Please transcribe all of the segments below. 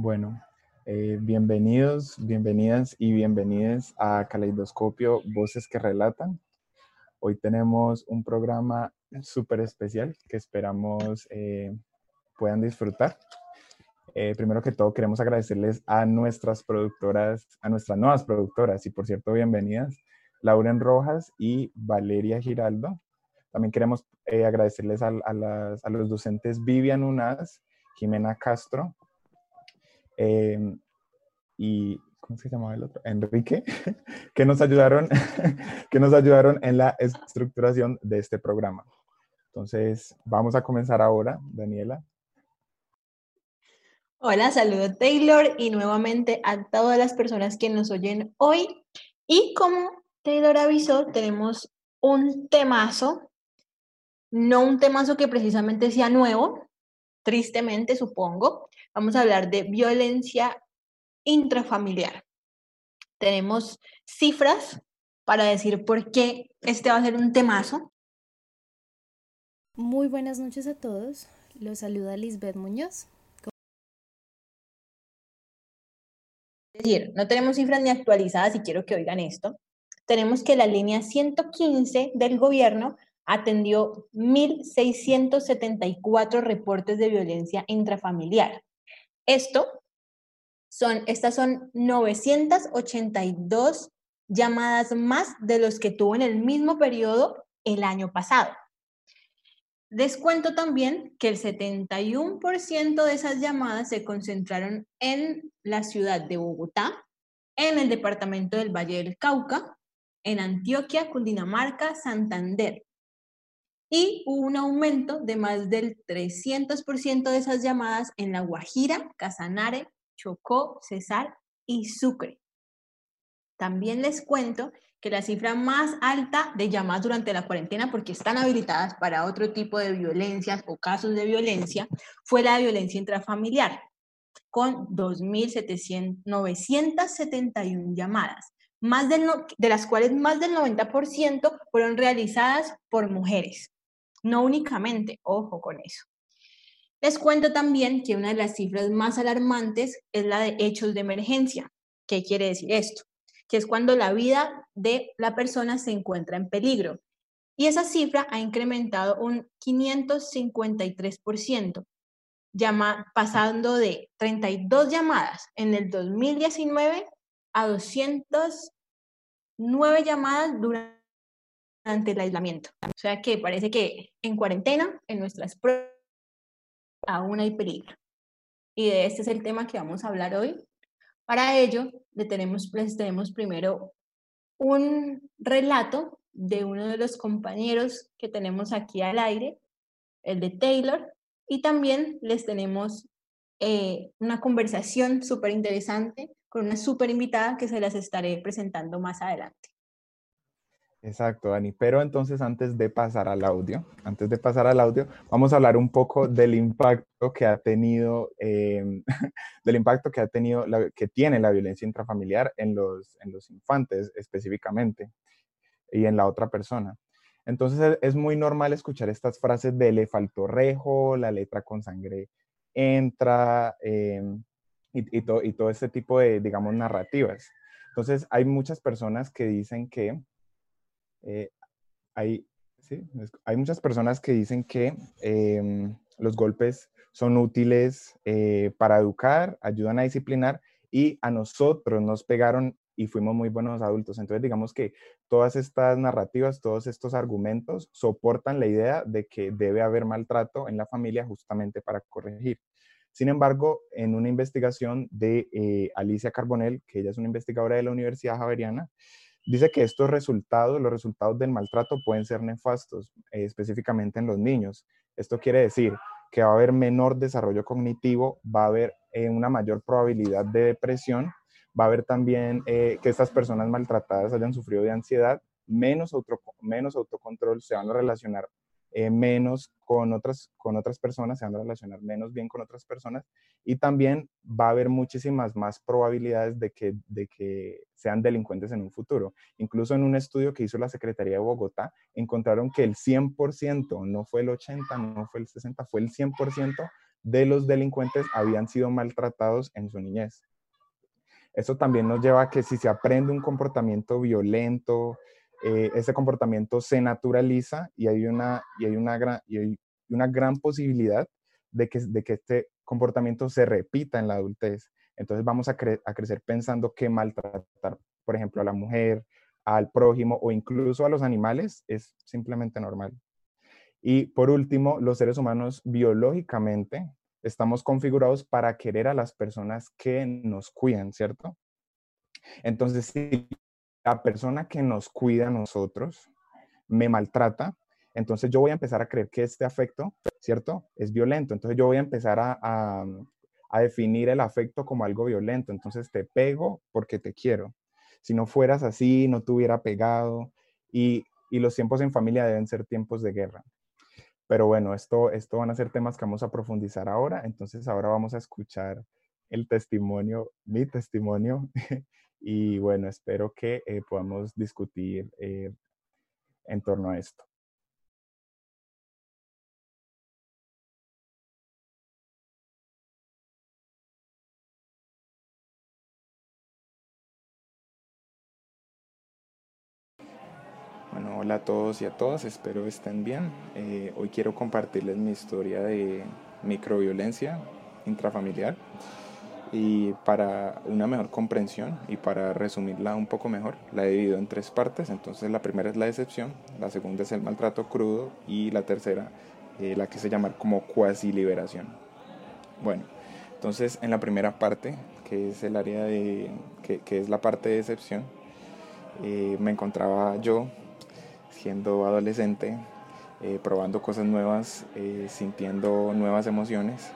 Bueno, eh, bienvenidos, bienvenidas y bienvenidas a Caleidoscopio Voces que Relatan. Hoy tenemos un programa súper especial que esperamos eh, puedan disfrutar. Eh, primero que todo, queremos agradecerles a nuestras productoras, a nuestras nuevas productoras, y por cierto, bienvenidas, Lauren Rojas y Valeria Giraldo. También queremos agradecerles a, a los docentes Vivian Unaz, Jimena Castro, Em, y ¿cómo se llamaba el otro? Enrique, que nos ayudaron, que nos ayudaron en la estructuración de este programa. Entonces, vamos a comenzar ahora, Daniela. Hola, saludo Taylor y nuevamente a todas las personas que nos oyen hoy. Y como Taylor avisó, tenemos un temazo, no un temazo que precisamente sea nuevo, tristemente supongo, vamos a hablar de violencia intrafamiliar. Tenemos cifras para decir por qué este va a ser un temazo. Muy buenas noches a todos. Los saluda Lisbeth Muñoz. Es decir, no tenemos cifras ni actualizadas y quiero que oigan esto. Tenemos que la línea 115 del gobierno atendió 1.674 reportes de violencia intrafamiliar. Esto son, estas son 982 llamadas más de los que tuvo en el mismo periodo el año pasado. Les cuento también que el 71% de esas llamadas se concentraron en la ciudad de Bogotá, en el departamento del Valle del Cauca, en Antioquia, Cundinamarca, Santander, y hubo un aumento de más del 300% de esas llamadas en La Guajira, Casanare, Chocó, Cesar y Sucre. También les cuento que la cifra más alta de llamadas durante la cuarentena, porque están habilitadas para otro tipo de violencias o casos de violencia, fue la violencia intrafamiliar, con 2.971 llamadas, más de las cuales más del 90% fueron realizadas por mujeres. No únicamente, ojo con eso. Les cuento también que una de las cifras más alarmantes es la de hechos de emergencia. ¿Qué quiere decir esto? Que es cuando la vida de la persona se encuentra en peligro. Y esa cifra ha incrementado un 553%, llama, pasando de 32 llamadas en el 2019 a 209 llamadas durante ante el aislamiento. O sea que parece que en cuarentena, en nuestras pruebas, aún hay peligro. Y de este es el tema que vamos a hablar hoy. Para ello, le tenemos, les tenemos primero un relato de uno de los compañeros que tenemos aquí al aire, el de Taylor, y también les tenemos eh, una conversación súper interesante con una súper invitada que se las estaré presentando más adelante. Exacto, Dani. Pero entonces antes de pasar al audio, antes de pasar al audio, vamos a hablar un poco del impacto que ha tenido, em, del impacto que ha tenido, que tiene la violencia intrafamiliar en los, en los infantes específicamente y en la otra persona. Entonces es muy normal escuchar estas frases de le faltó rejo, la letra con sangre entra em, y, y, y todo este tipo de, digamos, narrativas. Entonces hay muchas personas que dicen que eh, hay, hay muchas personas que dicen que em, los golpes son útiles eh, para educar, ayudan a disciplinar y a nosotros nos pegaron y fuimos muy buenos adultos. Entonces, digamos que todas estas narrativas, todos estos argumentos soportan la idea de que debe haber maltrato en la familia justamente para corregir. Sin embargo, en una investigación de eh, Alicia Carbonell, que ella es una investigadora de la Universidad Javeriana, Dice que estos resultados, los resultados del maltrato pueden ser nefastos, eh, específicamente en los niños. Esto quiere decir que va a haber menor desarrollo cognitivo, va a haber eh, una mayor probabilidad de depresión, va a haber también eh, que estas personas maltratadas hayan sufrido de ansiedad, menos, menos autocontrol, se van a relacionar eh, menos con otras, con otras personas, se van a relacionar menos bien con otras personas y también va a haber muchísimas más probabilidades de que, de que sean delincuentes en un futuro. Incluso en un estudio que hizo la Secretaría de Bogotá, encontraron que el 100%, no fue el 80, no fue el 60, fue el 100% de los delincuentes habían sido maltratados en su niñez. Eso también nos lleva a que si se aprende un comportamiento violento, eh, ese comportamiento se naturaliza y hay una, y hay una, gran, y hay una gran posibilidad de que, de que este comportamiento se repita en la adultez. Entonces vamos a, a crecer pensando que maltratar, por ejemplo, a la mujer, al prójimo o incluso a los animales es simplemente normal. Y por último, los seres humanos biológicamente estamos configurados para querer a las personas que nos cuidan, ¿cierto? Entonces, si la persona que nos cuida a nosotros me maltrata, entonces yo voy a empezar a creer que este afecto, ¿cierto? Es violento. Entonces yo voy a empezar a, a, definir el afecto como algo violento. Entonces te pego porque te quiero. Si no fueras así, no te hubiera pegado. Y, y los tiempos en familia deben ser tiempos de guerra. Pero bueno, esto, esto van a ser temas que vamos a profundizar ahora. Entonces ahora vamos a escuchar el testimonio, mi testimonio Y bueno, espero que eh, podamos discutir eh, en torno a esto. Bueno, hola a todos y a todas, espero estén bien. Eh, hoy quiero compartirles mi historia de microviolencia intrafamiliar y para una mejor comprensión y para resumirla un poco mejor, la he dividido en tres partes. Entonces la primera es la decepción, la segunda es el maltrato crudo y la tercera eh, la que se llama como cuasi liberación. Bueno, entonces en la primera parte, que es el área de, que, que es la parte de decepción, eh, me encontraba yo siendo adolescente, eh, probando cosas nuevas, sintiendo nuevas emociones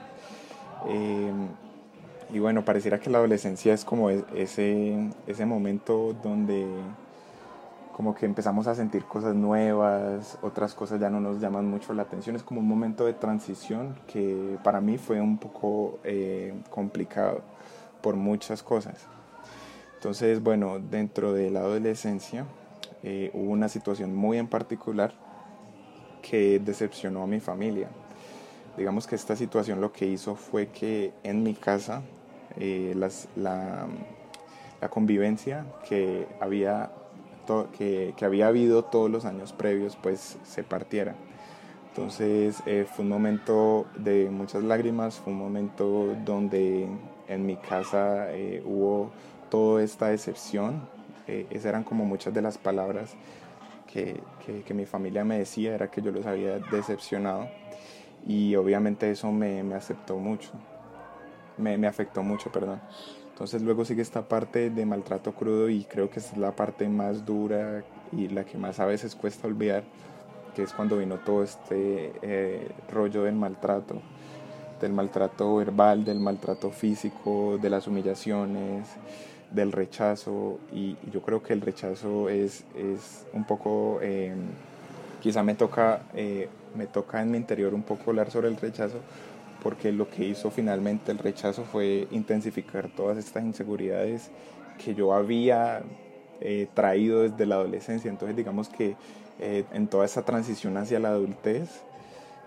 y bueno, pareciera que la adolescencia es como ese, ese momento donde como que empezamos a sentir cosas nuevas, otras cosas ya no nos llaman mucho la atención, es como un momento de transición que para mí fue un poco eh, complicado por muchas cosas. Entonces, bueno, dentro de la adolescencia eh, hubo una situación muy en particular que decepcionó a mi familia. Digamos que esta situación lo que hizo fue que en mi casa eh, las, la, la, convivencia que había, que, que, había habido todos los años previos pues se partiera. Entonces eh, fue un momento de muchas lágrimas, fue un momento donde en mi casa eh, hubo toda esta decepción. esas eran como muchas de las palabras que, que, que, mi familia me decía, era que yo los había decepcionado y obviamente eso me, me aceptó mucho me, me afectó mucho, perdón. Entonces luego sigue esta parte de maltrato crudo y creo que es la parte más dura y la que más a veces cuesta olvidar, que es cuando vino todo este eh, rollo del maltrato, del maltrato verbal, del maltrato físico, de las humillaciones, del rechazo y, yo creo que el rechazo es, es un poco, eh, quizá me toca, eh, me toca en mi interior un poco hablar sobre el rechazo porque lo que hizo finalmente el rechazo fue intensificar todas estas inseguridades que yo había eh, traído desde la adolescencia. Entonces digamos que eh, en toda esa transición hacia la adultez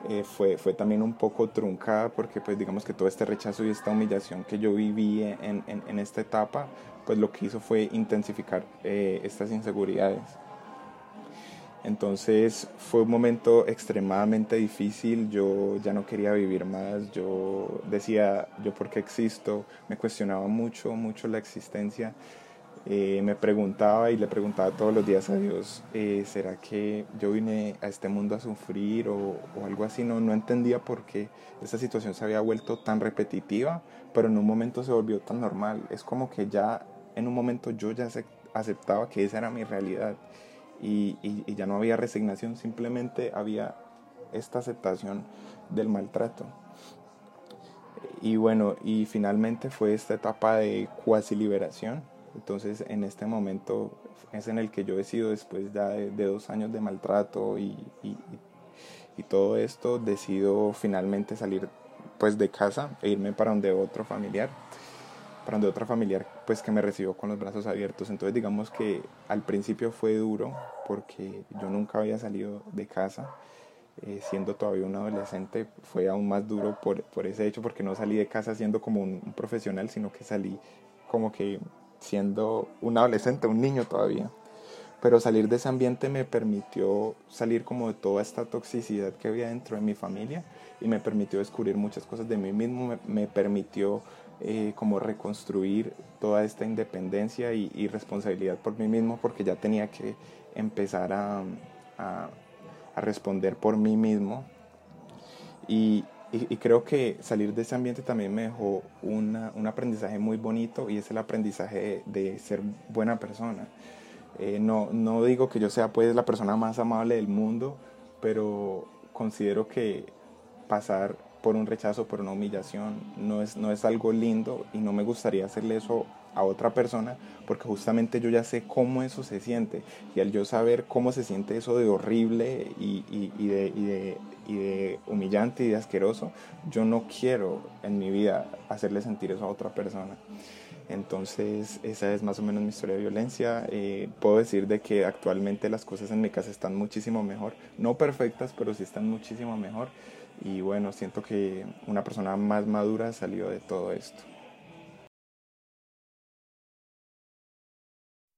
eh, fue, fue también un poco truncada porque pues digamos que todo este rechazo y esta humillación que yo viví en, en, en esta etapa pues lo que hizo fue intensificar estas inseguridades. Entonces fue un momento extremadamente difícil, yo ya no quería vivir más, yo decía, yo por qué existo, me cuestionaba mucho, mucho la existencia, eh, me preguntaba y le preguntaba todos los días a Dios, eh, ¿será que yo vine a este mundo a sufrir o, o, algo así? No, no entendía por qué esta situación se había vuelto tan repetitiva, pero en un momento se volvió tan normal, es como que ya en un momento yo ya aceptaba que esa era mi realidad y, ya no había resignación, simplemente había esta aceptación del maltrato. Y bueno, y finalmente fue esta etapa de cuasi liberación. Entonces en este momento es en el que yo he sido después ya de, dos años de maltrato y, y, y todo esto, decido finalmente salir pues de casa e irme para donde otro familiar, para donde otra familiar pues que me recibió con los brazos abiertos. Entonces digamos que al principio fue duro porque yo nunca había salido de casa. Eh, siendo todavía un adolescente fue aún más duro por, por, ese hecho porque no salí de casa siendo como un, un profesional sino que salí como que siendo un adolescente, un niño todavía pero salir de ese ambiente me permitió salir como de toda esta toxicidad que había dentro de mi familia y me permitió descubrir muchas cosas de mí mismo, me, permitió eh, como reconstruir toda esta independencia y, responsabilidad por mí mismo porque ya tenía que empezar a, a, responder por mí mismo y, y, creo que salir de ese ambiente también me dejó una, un aprendizaje muy bonito y es el aprendizaje de, de ser buena persona. Eh, no, no digo que yo sea pues la persona más amable del mundo, pero considero que pasar por un rechazo, por una humillación, no es, no es algo lindo y no me gustaría hacerle eso a otra persona porque justamente yo ya sé cómo eso se siente y al yo saber cómo se siente eso de horrible y, y, y, de, y, de, de humillante y de asqueroso, yo no quiero en mi vida hacerle sentir eso a otra persona. Entonces, esa es más o menos mi historia de violencia. Eh, puedo decir de que actualmente las cosas en mi casa están muchísimo mejor. No perfectas, pero sí están muchísimo mejor. Y bueno, siento que una persona más madura salió de todo esto.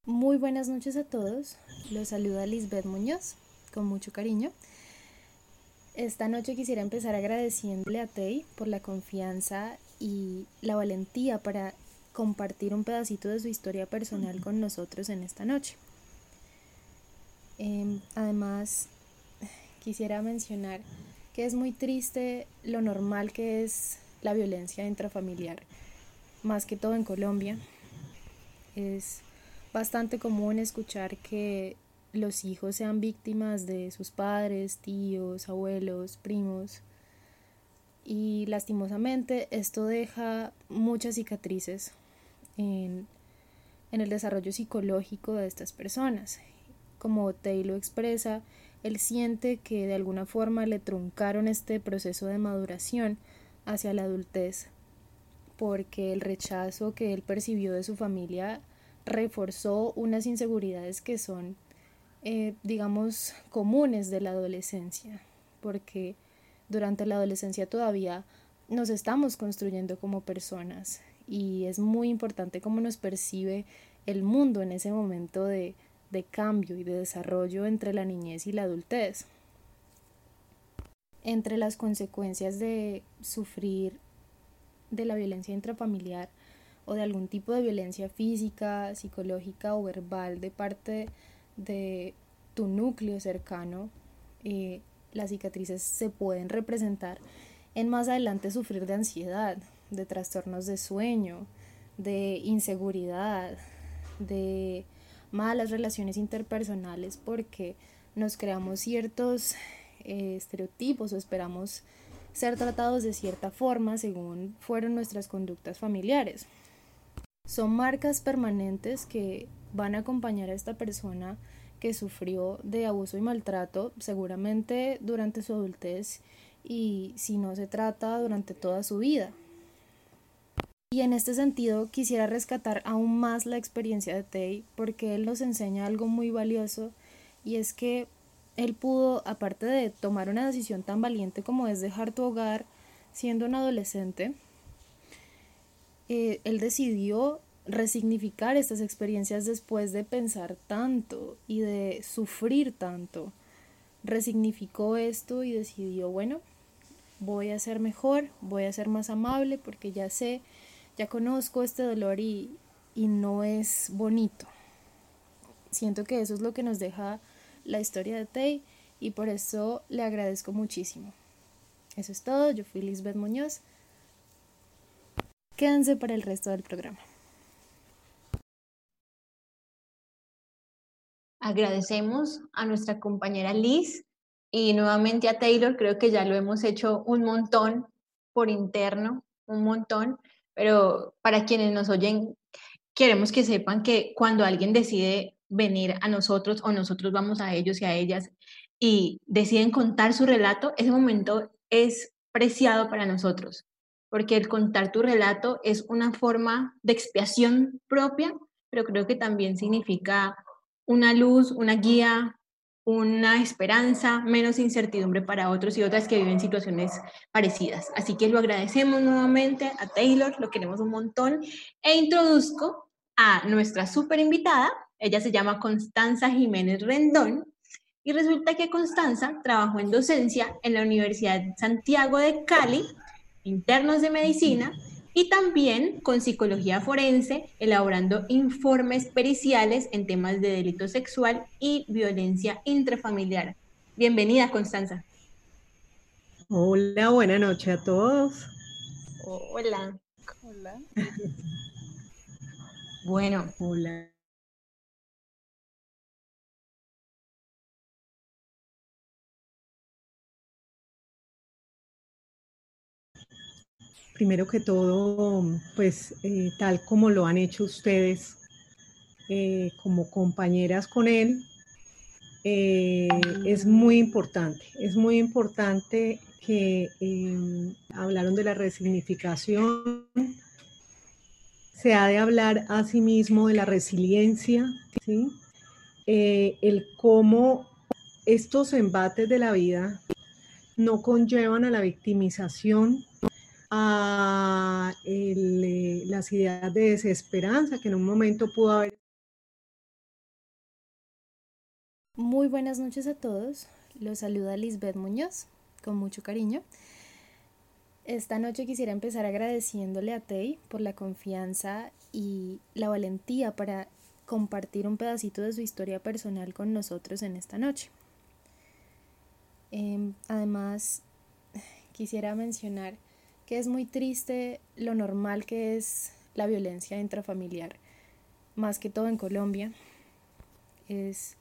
Muy buenas noches a todos. Los saluda Lisbeth Muñoz, con mucho cariño. Esta noche quisiera empezar agradeciéndole a Tei por la confianza y la valentía para compartir un pedacito de su historia personal con nosotros en esta noche. Em, además, quisiera mencionar que es muy triste lo normal que es la violencia intrafamiliar, más que todo en Colombia. Es bastante común escuchar que los hijos sean víctimas de sus padres, tíos, abuelos, primos. Y lastimosamente esto deja muchas cicatrices en, el desarrollo psicológico de estas personas. Como Taylor expresa, él siente que de alguna forma le truncaron este proceso de maduración hacia la adultez, porque el rechazo que él percibió de su familia reforzó unas inseguridades que son, eh, digamos, comunes de la adolescencia, porque durante la adolescencia todavía nos estamos construyendo como personas y es muy importante cómo nos percibe el mundo en ese momento de, de cambio y de desarrollo entre la niñez y la adultez. Entre las consecuencias de sufrir de la violencia intrafamiliar o de algún tipo de violencia física, psicológica o verbal de parte de tu núcleo cercano, eh, las cicatrices se pueden representar en más adelante sufrir de ansiedad, de trastornos de sueño, de inseguridad, de malas relaciones interpersonales porque nos creamos ciertos eh, estereotipos o esperamos ser tratados de cierta forma según fueron nuestras conductas familiares. Son marcas permanentes que van a acompañar a esta persona que sufrió de abuso y maltrato seguramente durante su adultez y si no se trata durante toda su vida. Y en este sentido quisiera rescatar aún más la experiencia de Tay porque él nos enseña algo muy valioso y es que él pudo, aparte de tomar una decisión tan valiente como es dejar tu hogar siendo un adolescente, eh, él decidió resignificar estas experiencias después de pensar tanto y de sufrir tanto. Resignificó esto y decidió, bueno, voy a ser mejor, voy a ser más amable porque ya sé ya conozco este dolor y, no es bonito. Siento que eso es lo que nos deja la historia de Tay y por eso le agradezco muchísimo. Eso es todo, yo fui Lisbeth Muñoz. Quédense para el resto del programa. Agradecemos a nuestra compañera Liz y nuevamente a Taylor, creo que ya lo hemos hecho un montón por interno, un montón, pero para quienes nos oyen, queremos que sepan que cuando alguien decide venir a nosotros o nosotros vamos a ellos y a ellas, y deciden contar su relato, ese momento es preciado para nosotros, porque el contar tu relato es una forma de expiación propia, pero creo que también significa una luz, una guía, una esperanza, menos incertidumbre para otros y otras que viven situaciones parecidas. Así que lo agradecemos nuevamente a Taylor, lo queremos un montón e introduzco a nuestra super invitada. Ella se llama Constanza Jiménez Rendón y resulta que Constanza trabajó en docencia en la Universidad Santiago de Cali, internos de medicina y también con psicología forense, elaborando informes periciales en temas de delito sexual y violencia intrafamiliar. Bienvenida, Constanza. Hola, buena noche a todos. Hola. Hola. bueno. Hola. Primero que todo, pues eh, tal como lo han hecho ustedes eh, como compañeras con él, eh, es muy importante, es muy importante que hablaron de la resignificación, se ha de hablar asimismo de la resiliencia, ¿sí? el cómo estos embates de la vida no conllevan a la victimización, a eh, las ideas de desesperanza que en un momento pudo haber. Muy buenas noches a todos. Los saluda Lisbeth Muñoz con mucho cariño. Esta noche quisiera empezar agradeciéndole a Tei por la confianza y la valentía para compartir un pedacito de su historia personal con nosotros en esta noche. Em, además, quisiera mencionar que es muy triste lo normal que es la violencia intrafamiliar, más que todo en Colombia. Es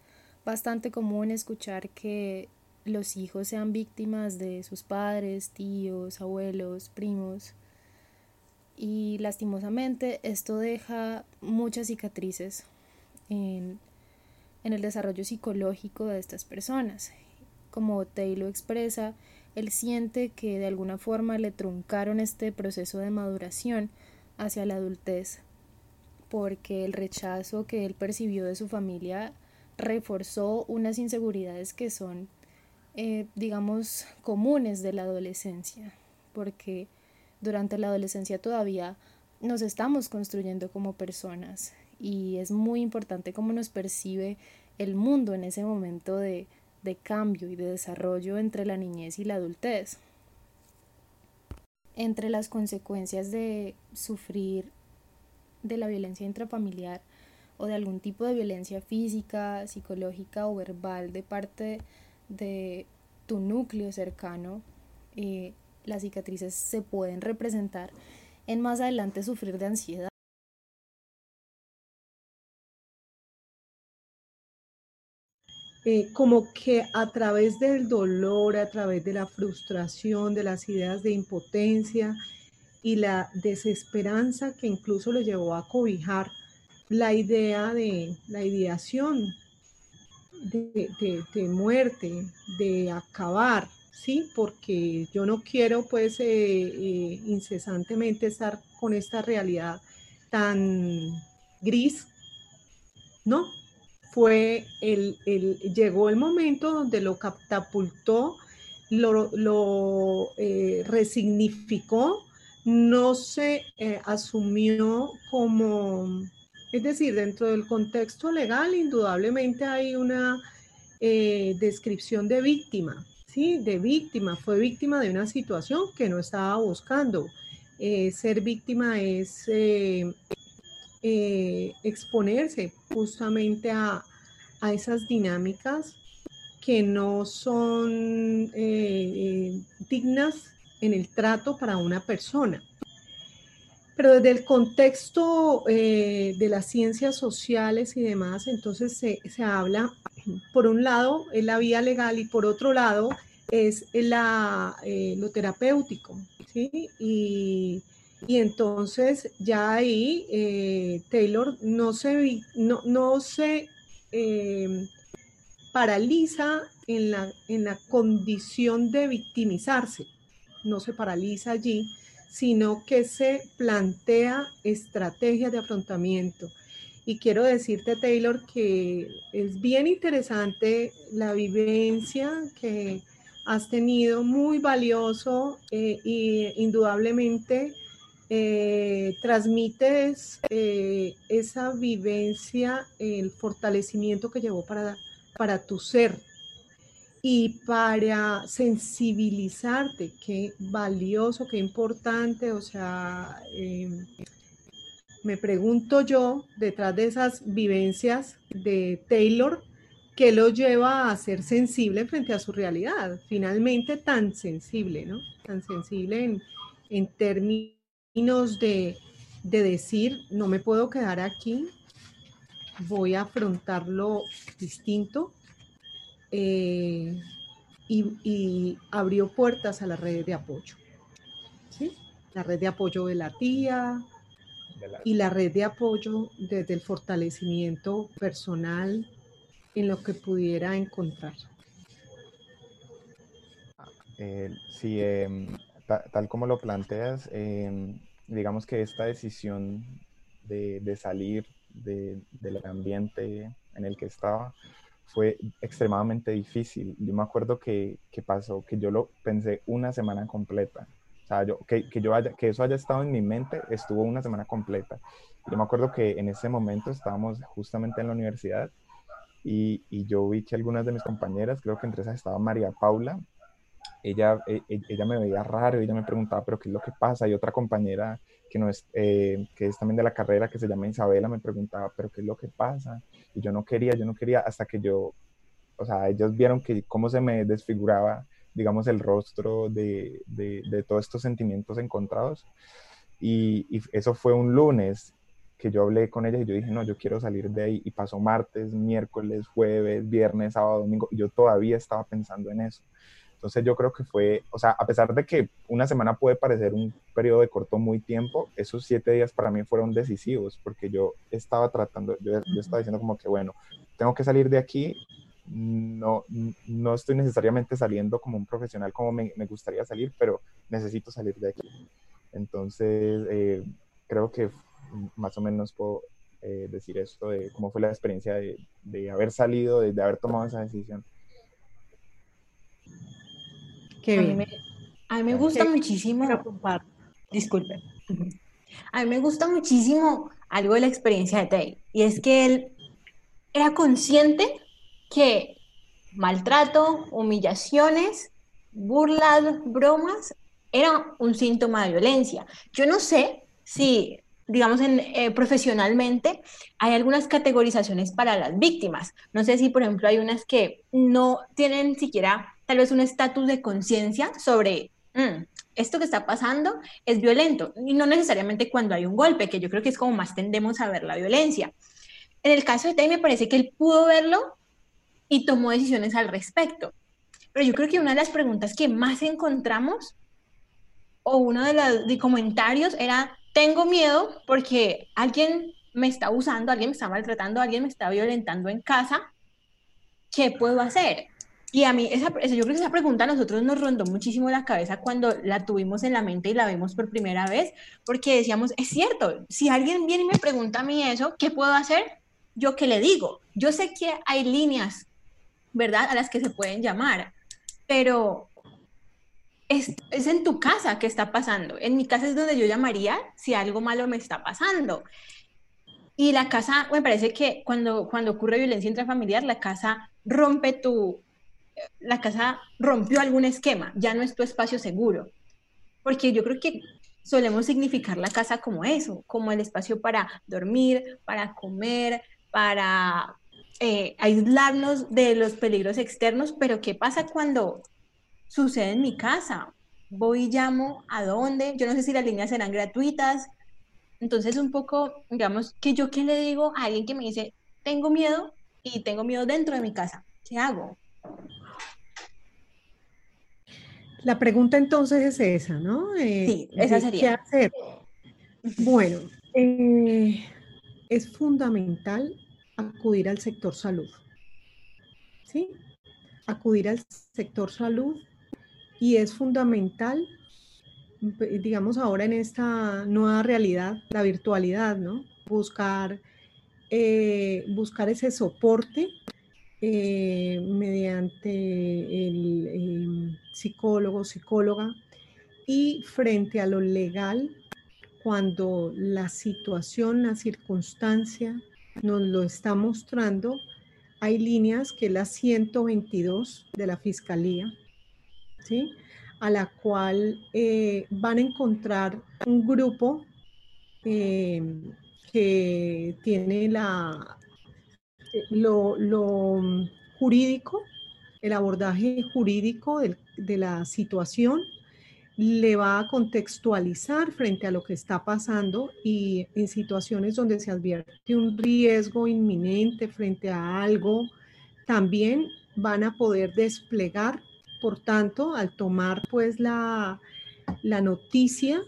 bastante común escuchar que los hijos sean víctimas de sus padres, tíos, abuelos, primos. Y lastimosamente esto deja muchas cicatrices en, en el desarrollo psicológico de estas personas. Como Taylor expresa, él siente que de alguna forma le truncaron este proceso de maduración hacia la adultez, porque el rechazo que él percibió de su familia reforzó unas inseguridades que son, eh, digamos, comunes de la adolescencia, porque durante la adolescencia todavía nos estamos construyendo como personas y es muy importante cómo nos percibe el mundo en ese momento de, de cambio y de desarrollo entre la niñez y la adultez. Entre las consecuencias de sufrir de la violencia intrafamiliar o de algún tipo de violencia física, psicológica o verbal de parte de tu núcleo cercano, eh, las cicatrices se pueden representar en más adelante sufrir de ansiedad. Eh, como que a través del dolor, a través de la frustración, de las ideas de impotencia y la desesperanza que incluso le llevó a cobijar la idea de la ideación de, muerte, de acabar, ¿sí? Porque yo no quiero pues eh, eh, incesantemente estar con esta realidad tan gris, ¿no? Fue el, llegó el momento donde lo catapultó, lo, eh, resignificó, no se eh, asumió como, es decir, dentro del contexto legal indudablemente hay una eh, descripción de víctima, ¿sí? De víctima, fue víctima de una situación que no estaba buscando. ser víctima es exponerse justamente a, esas dinámicas que no son eh, eh, dignas en el trato para una persona. Pero desde el contexto de las ciencias sociales y demás, entonces se, habla, por un lado, es la vía legal y por otro lado es la, lo terapéutico. ¿sí? Y, y entonces ya ahí eh, Taylor no se, no, no se em, paraliza en la, en la condición de victimizarse, no se paraliza allí, sino que se plantea estrategias de afrontamiento. Y quiero decirte, Taylor, que es bien interesante la vivencia que has tenido, muy valioso e indudablemente eh, transmites eh, esa vivencia, el fortalecimiento que llevó para, para tu ser y para sensibilizarte, qué valioso, qué importante, o sea, em, me pregunto yo, detrás de esas vivencias de Taylor, ¿qué lo lleva a ser sensible frente a su realidad? Finalmente tan sensible, ¿no? Tan sensible en, en términos de, decir, no me puedo quedar aquí, voy a afrontarlo distinto. Eh, y, abrió puertas a la red de apoyo. ¿sí? La red de apoyo de la tía y la red de apoyo desde el fortalecimiento personal en lo que pudiera encontrar. Eh, sí, em, tal como lo planteas, em, digamos que esta decisión de, salir del ambiente en el que estaba fue extremadamente difícil. Yo me acuerdo que, pasó, que yo lo pensé una semana completa. O sea, yo, que, yo haya, que eso haya estado en mi mente estuvo una semana completa. Yo me acuerdo que en ese momento estábamos justamente en la universidad y, y yo vi que algunas de mis compañeras, creo que entre esas estaba María Paula, ella, e, e, ella me veía raro, ella me preguntaba, pero ¿qué es lo que pasa? Y otra compañera que, no es, eh, que es también de la carrera, que se llama Isabela, me preguntaba, pero ¿qué es lo que pasa? Y yo no quería, yo no quería, hasta que yo, o sea, ellos vieron que cómo se me desfiguraba, digamos, el rostro de, de, de todos estos sentimientos encontrados. Y, eso fue un lunes que yo hablé con ella y yo dije, no, yo quiero salir de ahí. Y pasó martes, miércoles, jueves, viernes, sábado, domingo. Y yo todavía estaba pensando en eso. Entonces yo creo que fue, o sea, a pesar de que una semana puede parecer un periodo de corto muy tiempo, esos siete días para mí fueron decisivos porque yo estaba tratando, yo, estaba diciendo como que, bueno, tengo que salir de aquí, no, no estoy necesariamente saliendo como un profesional como me, gustaría salir, pero necesito salir de aquí. Entonces, eh, creo que más o menos puedo eh, decir esto de cómo fue la experiencia de, de haber salido, de haber tomado esa decisión a, Mí me, a mí me gusta muchísimo. Disculpe. A mí me gusta muchísimo algo de la experiencia de Tay, y es que él era consciente que maltrato, humillaciones, burlas, bromas, era un síntoma de violencia. Yo no sé si, digamos, en, eh, profesionalmente hay algunas categorizaciones para las víctimas. No sé si, por ejemplo, hay unas que no tienen siquiera tal vez un estatus de conciencia sobre mm, esto que está pasando es violento y no necesariamente cuando hay un golpe, que yo creo que es como más tendemos a ver la violencia. En el caso de Tay me parece que él pudo verlo y tomó decisiones al respecto. Pero yo creo que una de las preguntas que más encontramos o uno de los comentarios era, tengo miedo porque alguien me está usando, alguien me está maltratando, alguien me está violentando en casa, ¿qué puedo hacer? Y a mí, esa, yo creo que esa pregunta a nosotros nos rondó muchísimo la cabeza cuando la tuvimos en la mente y la vimos por primera vez, porque decíamos, es cierto, si alguien viene y me pregunta a mí eso, ¿qué puedo hacer? Yo qué le digo. Yo sé que hay líneas, ¿verdad?, a las que se pueden llamar, pero es, es, en tu casa que está pasando. En mi casa es donde yo llamaría si algo malo me está pasando. Y la casa, me parece que cuando, cuando ocurre violencia intrafamiliar, la casa rompe tu, la casa rompió algún esquema, ya no es tu espacio seguro. Porque yo creo que solemos significar la casa como eso, como el espacio para dormir, para comer, para eh, aislarnos de los peligros externos, pero ¿qué pasa cuando sucede en mi casa? Voy y llamo a dónde, yo no sé si las líneas serán gratuitas, entonces un poco, digamos, que yo qué le digo a alguien que me dice, tengo miedo y tengo miedo dentro de mi casa, ¿qué hago? La pregunta entonces es esa, ¿no? Eh, sí, esa sería. ¿Qué hacer? Bueno, eh, es fundamental acudir al sector salud. ¿sí? Acudir al sector salud y es fundamental, digamos ahora en esta nueva realidad, la virtualidad, ¿no? Buscar, eh, buscar ese soporte eh, mediante el em, psicólogo, psicóloga, y frente a lo legal, cuando la situación, la circunstancia nos lo está mostrando, hay líneas que es la 122 de la Fiscalía, ¿sí? a la cual eh, van a encontrar un grupo em, que tiene la, eh, lo, jurídico, el abordaje jurídico de, la situación, le va a contextualizar frente a lo que está pasando y en situaciones donde se advierte un riesgo inminente frente a algo, también van a poder desplegar, por tanto, al tomar pues la, noticia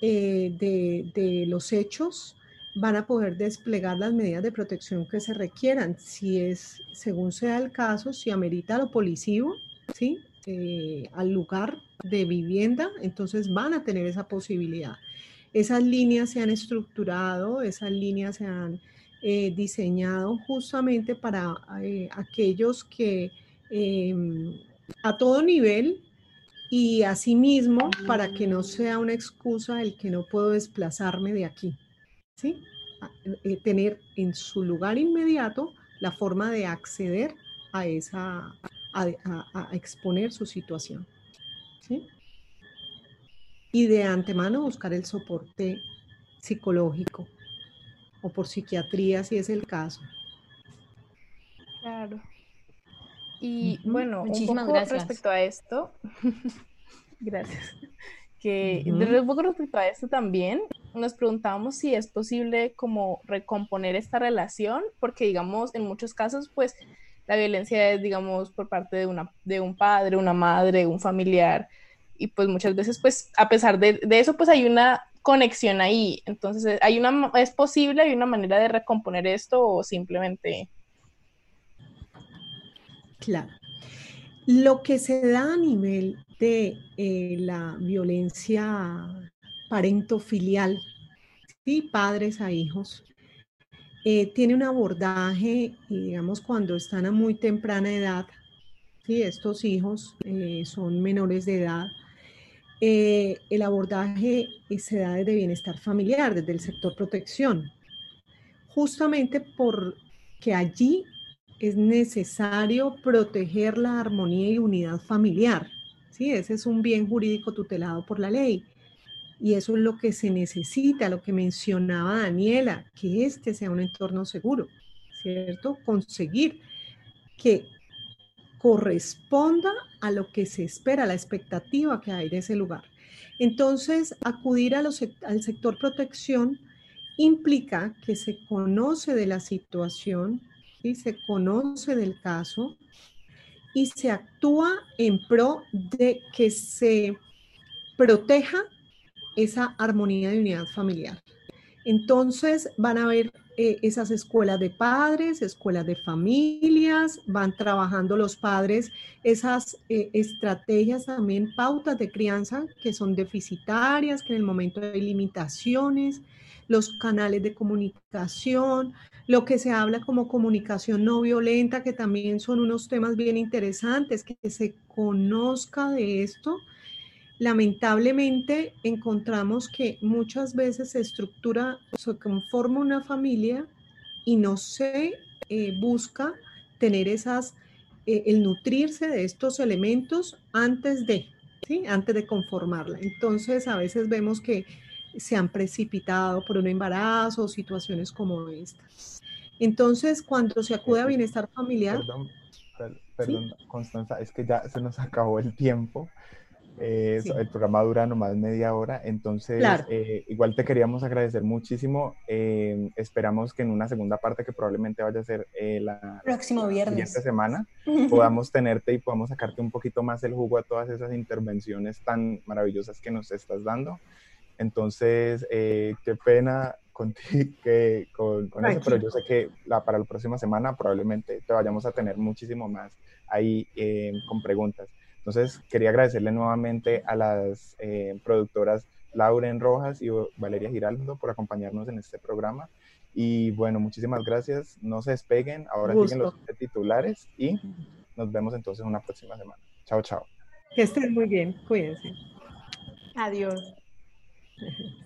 eh, de los hechos, van a poder desplegar las medidas de protección que se requieran. Si es, según sea el caso, si amerita lo policivo, ¿sí? Eh, al lugar de vivienda, entonces van a tener esa posibilidad. Esas líneas se han estructurado, esas líneas se han eh, diseñado justamente para eh, aquellos que em, a todo nivel y asimismo para que no sea una excusa el que no puedo desplazarme de aquí. ¿Sí? Eh, tener en su lugar inmediato la forma de acceder a esa, a, exponer su situación. ¿sí? Y de antemano buscar el soporte psicológico o por psiquiatría si es el caso. Claro. Y bueno, Muchísimas gracias. respecto a esto, gracias. Que un poco respecto a esto también, nos preguntábamos si es posible como recomponer esta relación, porque digamos, en muchos casos, pues la violencia es, digamos, por parte de, una, de un padre, una madre, un familiar, y pues muchas veces, pues a pesar de, de eso, pues hay una conexión ahí. Entonces, hay una, ¿es posible, hay una manera de recomponer esto o simplemente... Claro. Lo que se da a nivel de eh, la violencia parento-filial, ¿sí? padres a hijos, eh, tiene un abordaje, digamos, cuando están a muy temprana edad, ¿sí? estos hijos eh, son menores de edad, el abordaje se da desde bienestar familiar, desde el sector protección, justamente porque allí es necesario proteger la armonía y unidad familiar. ¿sí? Ese es un bien jurídico tutelado por la ley. Y eso es lo que se necesita, lo que mencionaba Daniela, que este sea un entorno seguro, ¿cierto? Conseguir que corresponda a lo que se espera, la expectativa que hay de ese lugar. Entonces, acudir a al sector protección implica que se conoce de la situación, y se conoce del caso y se actúa en pro de que se proteja esa armonía de unidad familiar. Entonces van a haber eh, esas escuelas de padres, escuelas de familias, van trabajando los padres esas eh, estrategias también, pautas de crianza que son deficitarias, que en el momento hay limitaciones, los canales de comunicación, lo que se habla como comunicación no violenta, que también son unos temas bien interesantes, que se conozca de esto. Lamentablemente encontramos que muchas veces se estructura, se conforma una familia y no se eh, busca tener esas, eh, el nutrirse de estos elementos antes de, ¿sí? Antes de conformarla. Entonces a veces vemos que se han precipitado por un embarazo o situaciones como estas. Entonces, cuando se acude a bienestar familiar... Perdón, perdón Constanza, es que ya se nos acabó el tiempo. Eh, el programa dura nomás media hora, entonces eh, igual te queríamos agradecer muchísimo. Eh, esperamos que en una segunda parte, que probablemente vaya a ser la próximo viernes, siguiente semana, podamos tenerte y podamos sacarte un poquito más el jugo a todas esas intervenciones tan maravillosas que nos estás dando. Entonces, qué pena con, que, con, eso, pero yo sé que la, para la próxima semana probablemente te vayamos a tener muchísimo más ahí eh, con preguntas. Entonces, quería agradecerle nuevamente a las eh, productoras Lauren Rojas y Valeria Giraldo por acompañarnos en este programa. Y bueno, muchísimas gracias. No se despeguen. Ahora siguen los titulares y nos vemos entonces una próxima semana. Chao, chao. Que estén muy bien. Cuídense. Adiós.